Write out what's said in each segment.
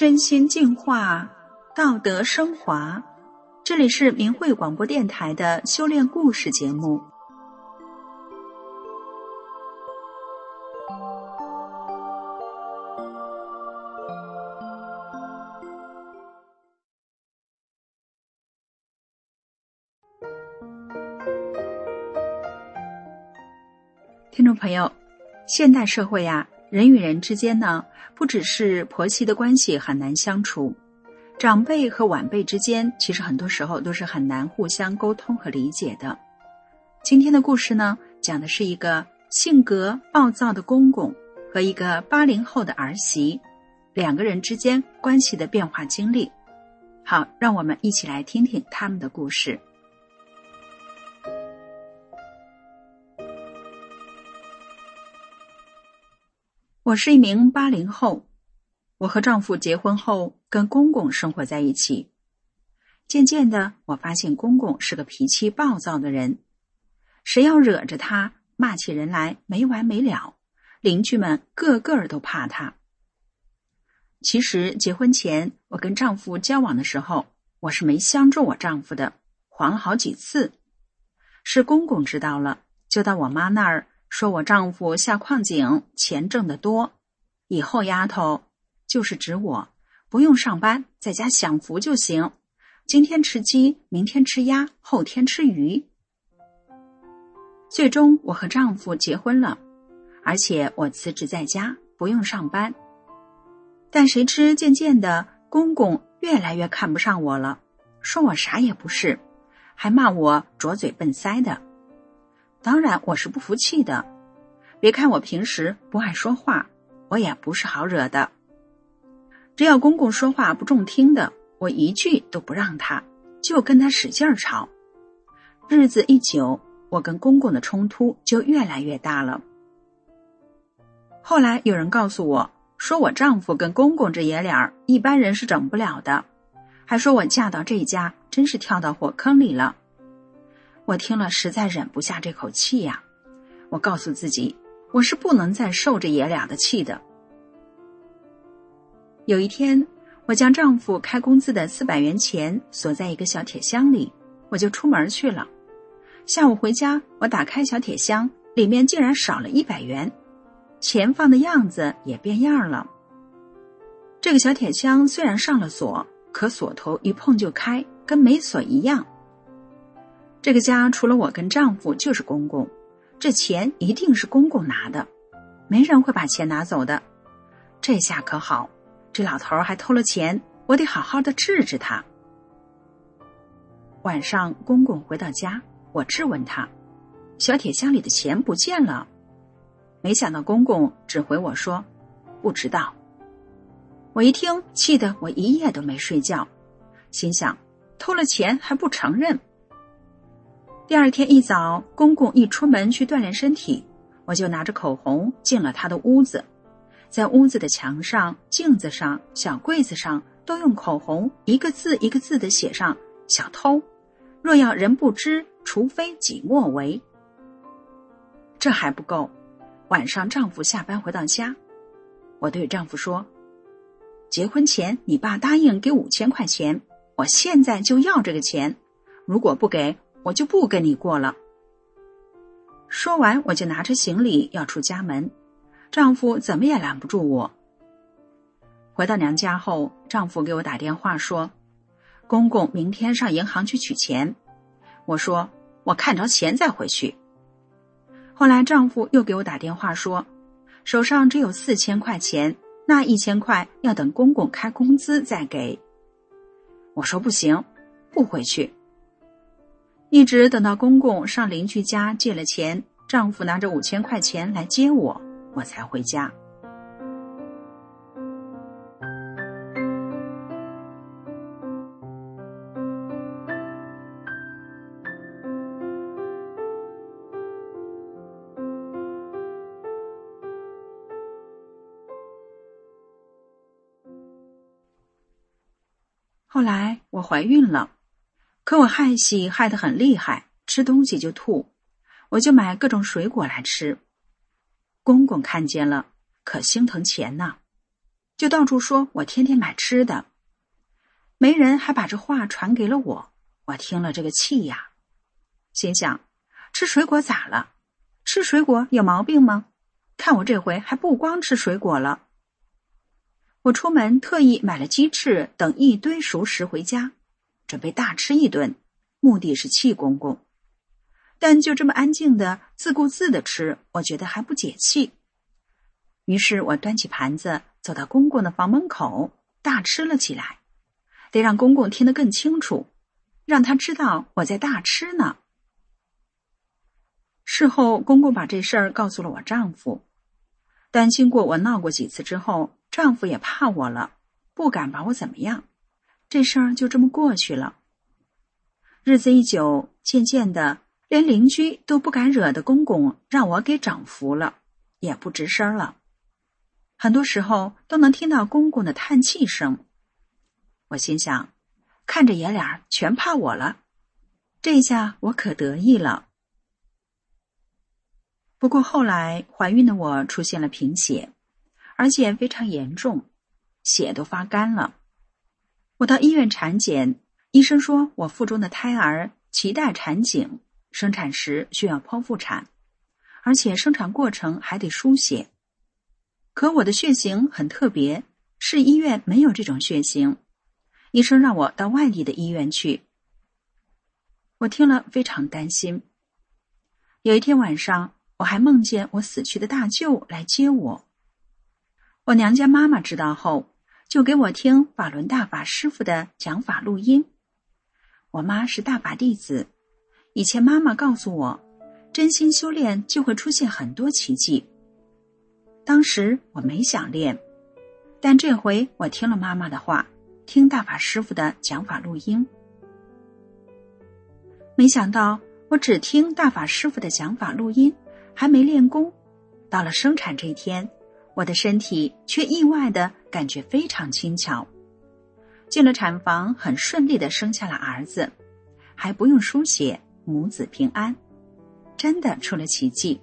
身心净化，道德升华。这里是明慧广播电台的修炼故事节目。听众朋友，现代社会呀。人与人之间呢，不只是婆媳的关系很难相处，长辈和晚辈之间，其实很多时候都是很难互相沟通和理解的。今天的故事呢，讲的是一个性格暴躁的公公和一个八零后的儿媳，两个人之间关系的变化经历。好，让我们一起来听听他们的故事。我是一名八零后，我和丈夫结婚后跟公公生活在一起。渐渐的，我发现公公是个脾气暴躁的人，谁要惹着他，骂起人来没完没了，邻居们个个都怕他。其实结婚前，我跟丈夫交往的时候，我是没相中我丈夫的，黄了好几次。是公公知道了，就到我妈那儿。说我丈夫下矿井，钱挣得多，以后丫头就是指我，不用上班，在家享福就行。今天吃鸡，明天吃鸭，后天吃鱼。最终，我和丈夫结婚了，而且我辞职在家，不用上班。但谁知渐渐的，公公越来越看不上我了，说我啥也不是，还骂我拙嘴笨腮的。当然，我是不服气的。别看我平时不爱说话，我也不是好惹的。只要公公说话不中听的，我一句都不让他，就跟他使劲吵。日子一久，我跟公公的冲突就越来越大了。后来有人告诉我，说我丈夫跟公公这爷俩一般人是整不了的，还说我嫁到这家真是跳到火坑里了。我听了实在忍不下这口气呀！我告诉自己，我是不能再受这爷俩的气的。有一天，我将丈夫开工资的四百元钱锁在一个小铁箱里，我就出门去了。下午回家，我打开小铁箱，里面竟然少了一百元，钱放的样子也变样了。这个小铁箱虽然上了锁，可锁头一碰就开，跟没锁一样。这个家除了我跟丈夫就是公公，这钱一定是公公拿的，没人会把钱拿走的。这下可好，这老头还偷了钱，我得好好的治治他。晚上公公回到家，我质问他，小铁箱里的钱不见了。没想到公公只回我说，不知道。我一听，气得我一夜都没睡觉，心想，偷了钱还不承认。第二天一早，公公一出门去锻炼身体，我就拿着口红进了他的屋子，在屋子的墙上、镜子上、小柜子上都用口红一个字一个字的写上“小偷”，若要人不知，除非己莫为。这还不够，晚上丈夫下班回到家，我对丈夫说：“结婚前你爸答应给五千块钱，我现在就要这个钱，如果不给。”我就不跟你过了。说完，我就拿着行李要出家门，丈夫怎么也拦不住我。回到娘家后，丈夫给我打电话说：“公公明天上银行去取钱。”我说：“我看着钱再回去。”后来丈夫又给我打电话说：“手上只有四千块钱，那一千块要等公公开工资再给。”我说：“不行，不回去。”一直等到公公上邻居家借了钱，丈夫拿着五千块钱来接我，我才回家。后来我怀孕了。可我害喜害得很厉害，吃东西就吐，我就买各种水果来吃。公公看见了，可心疼钱呢，就到处说我天天买吃的。媒人还把这话传给了我，我听了这个气呀，心想：吃水果咋了？吃水果有毛病吗？看我这回还不光吃水果了。我出门特意买了鸡翅等一堆熟食回家，准备大吃一顿，目的是气公公。但就这么安静的自顾自的吃，我觉得还不解气。于是我端起盘子走到公公的房门口，大吃了起来。得让公公听得更清楚，让他知道我在大吃呢。事后，公公把这事儿告诉了我丈夫，但经过我闹过几次之后，丈夫也怕我了，不敢把我怎么样。这事儿就这么过去了。日子一久，渐渐的，连邻居都不敢惹的公公，让我给整服了，也不吱声了。很多时候都能听到公公的叹气声。我心想，看着爷俩全怕我了，这下我可得意了。不过后来怀孕的我出现了贫血，而且非常严重，血都发干了。我到医院产检，医生说我腹中的胎儿脐带缠颈，生产时需要剖腹产，而且生产过程还得输血。可我的血型很特别，市医院没有这种血型。医生让我到外地的医院去，我听了非常担心。有一天晚上，我还梦见我死去的大舅来接我。我娘家妈妈知道后，就给我听法轮大法师傅的讲法录音。我妈是大法弟子，以前妈妈告诉我，真心修炼就会出现很多奇迹。当时我没想练，但这回我听了妈妈的话。听大法师傅的讲法录音，没想到我只听大法师傅的讲法录音，还没练功，到了生产这一天，我的身体却意外的感觉非常轻巧。进了产房，很顺利的生下了儿子，还不用输血，母子平安，真的出了奇迹。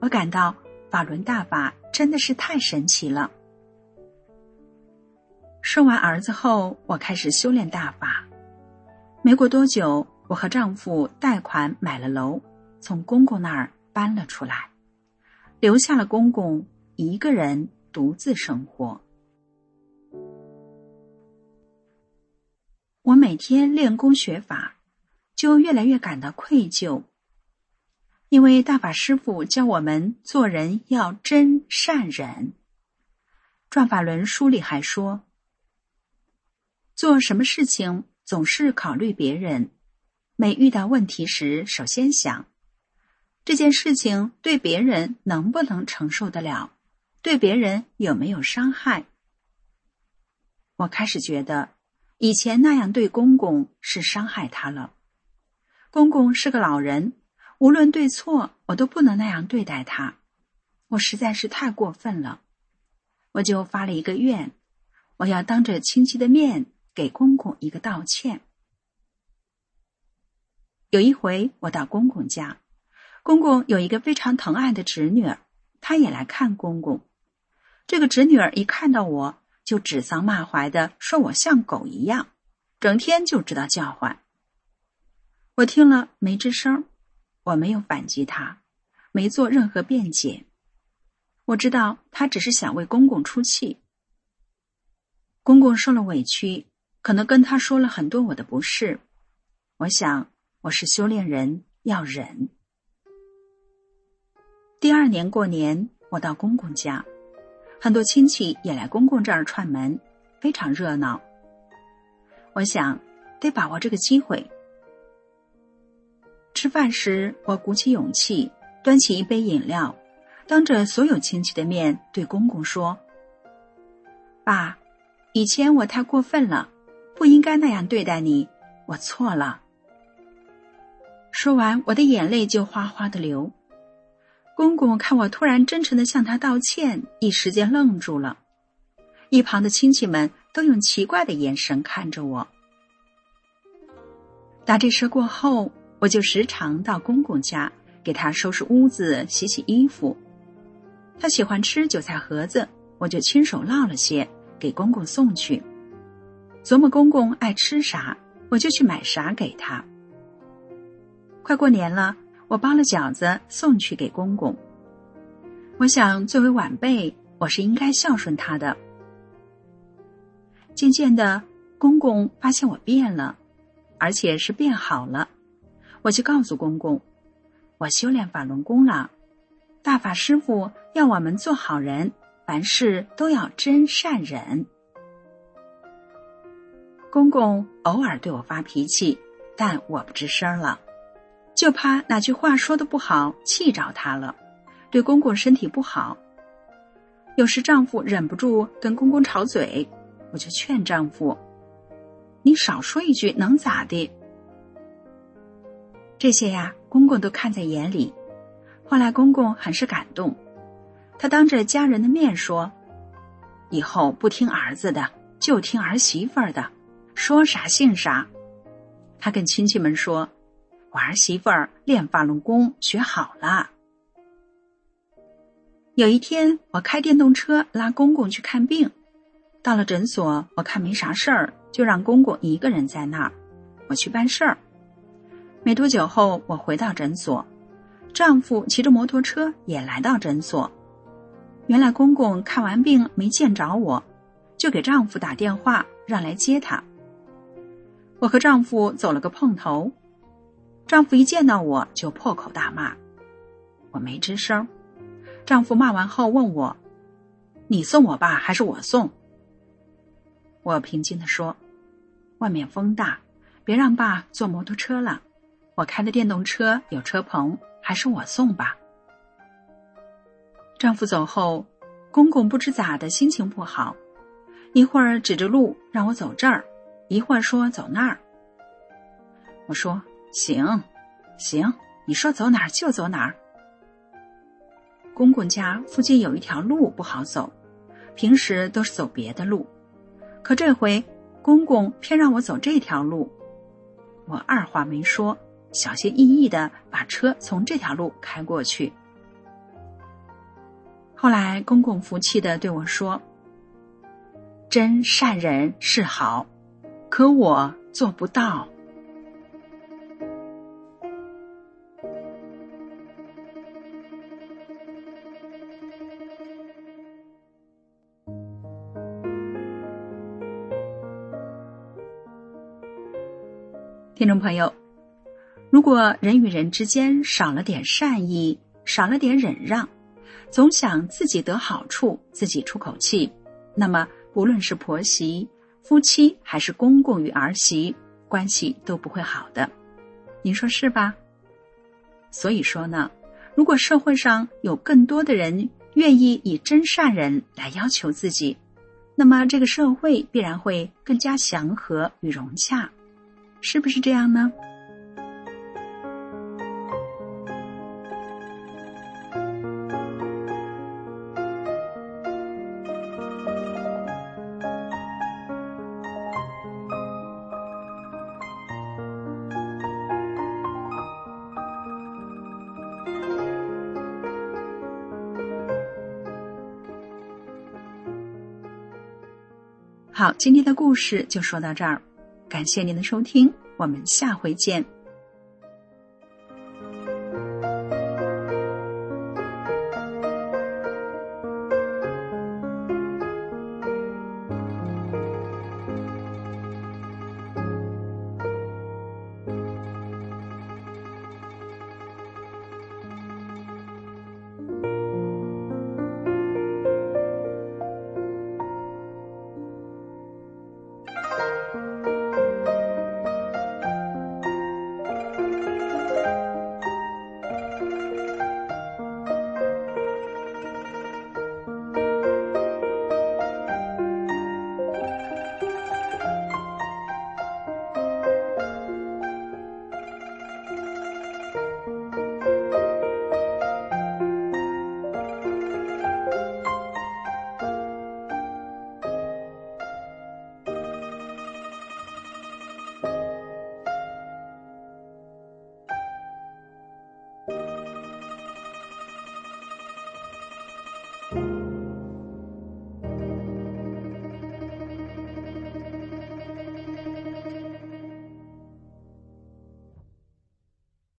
我感到法轮大法真的是太神奇了。生完儿子后，我开始修炼大法。没过多久，我和丈夫贷款买了楼，从公公那儿搬了出来，留下了公公一个人独自生活。我每天练功学法，就越来越感到愧疚，因为大法师父教我们做人要真善忍。转法轮书里还说。做什么事情总是考虑别人，每遇到问题时，首先想这件事情对别人能不能承受得了，对别人有没有伤害。我开始觉得以前那样对公公是伤害他了。公公是个老人，无论对错，我都不能那样对待他。我实在是太过分了，我就发了一个愿，我要当着亲戚的面。给公公一个道歉。有一回，我到公公家，公公有一个非常疼爱的侄女儿，她也来看公公。这个侄女儿一看到我就指桑骂槐的说我像狗一样，整天就知道叫唤。我听了没吱声，我没有反击他，没做任何辩解。我知道他只是想为公公出气。公公受了委屈。可能跟他说了很多我的不是，我想我是修炼人要忍。第二年过年，我到公公家，很多亲戚也来公公这儿串门，非常热闹。我想得把握这个机会。吃饭时，我鼓起勇气，端起一杯饮料，当着所有亲戚的面对公公说：“爸，以前我太过分了。”不应该那样对待你，我错了。说完，我的眼泪就哗哗的流。公公看我突然真诚的向他道歉，一时间愣住了。一旁的亲戚们都用奇怪的眼神看着我。打这事过后，我就时常到公公家给他收拾屋子、洗洗衣服。他喜欢吃韭菜盒子，我就亲手烙了些给公公送去。琢磨公公爱吃啥，我就去买啥给他。快过年了，我包了饺子送去给公公。我想，作为晚辈，我是应该孝顺他的。渐渐的，公公发现我变了，而且是变好了，我就告诉公公，我修炼法轮功了。大法师傅要我们做好人，凡事都要真善忍。公公偶尔对我发脾气，但我不吱声了，就怕哪句话说的不好，气着他了，对公公身体不好。有时丈夫忍不住跟公公吵嘴，我就劝丈夫：“你少说一句能咋的？”这些呀，公公都看在眼里。后来公公很是感动，他当着家人的面说：“以后不听儿子的，就听儿媳妇儿的，说啥信啥。”他跟亲戚们说：“我儿媳妇儿练法轮功学好了。”有一天，我开电动车拉公公去看病，到了诊所，我看没啥事儿，就让公公一个人在那儿，我去办事儿。没多久后，我回到诊所。丈夫骑着摩托车也来到诊所，原来公公看完病没见着我，就给丈夫打电话让来接他。我和丈夫走了个碰头，丈夫一见到我就破口大骂，我没吱声。丈夫骂完后问我：“你送我爸还是我送？”我平静的说：“外面风大，别让爸坐摩托车了，我开的电动车有车棚。”还是我送吧。丈夫走后，公公不知咋的，心情不好，一会儿指着路让我走这儿，一会儿说走那儿。我说行，行，你说走哪儿就走哪儿。公公家附近有一条路不好走，平时都是走别的路，可这回公公偏让我走这条路，我二话没说。小心翼翼的把车从这条路开过去。后来公公服气的对我说：“真善人是好，可我做不到。”听众朋友。如果人与人之间少了点善意，少了点忍让，总想自己得好处，自己出口气，那么不论是婆媳、夫妻，还是公公与儿媳，关系都不会好的。您说是吧？所以说呢，如果社会上有更多的人愿意以真善人来要求自己，那么这个社会必然会更加祥和与融洽，是不是这样呢？好，今天的故事就说到这儿，感谢您的收听，我们下回见。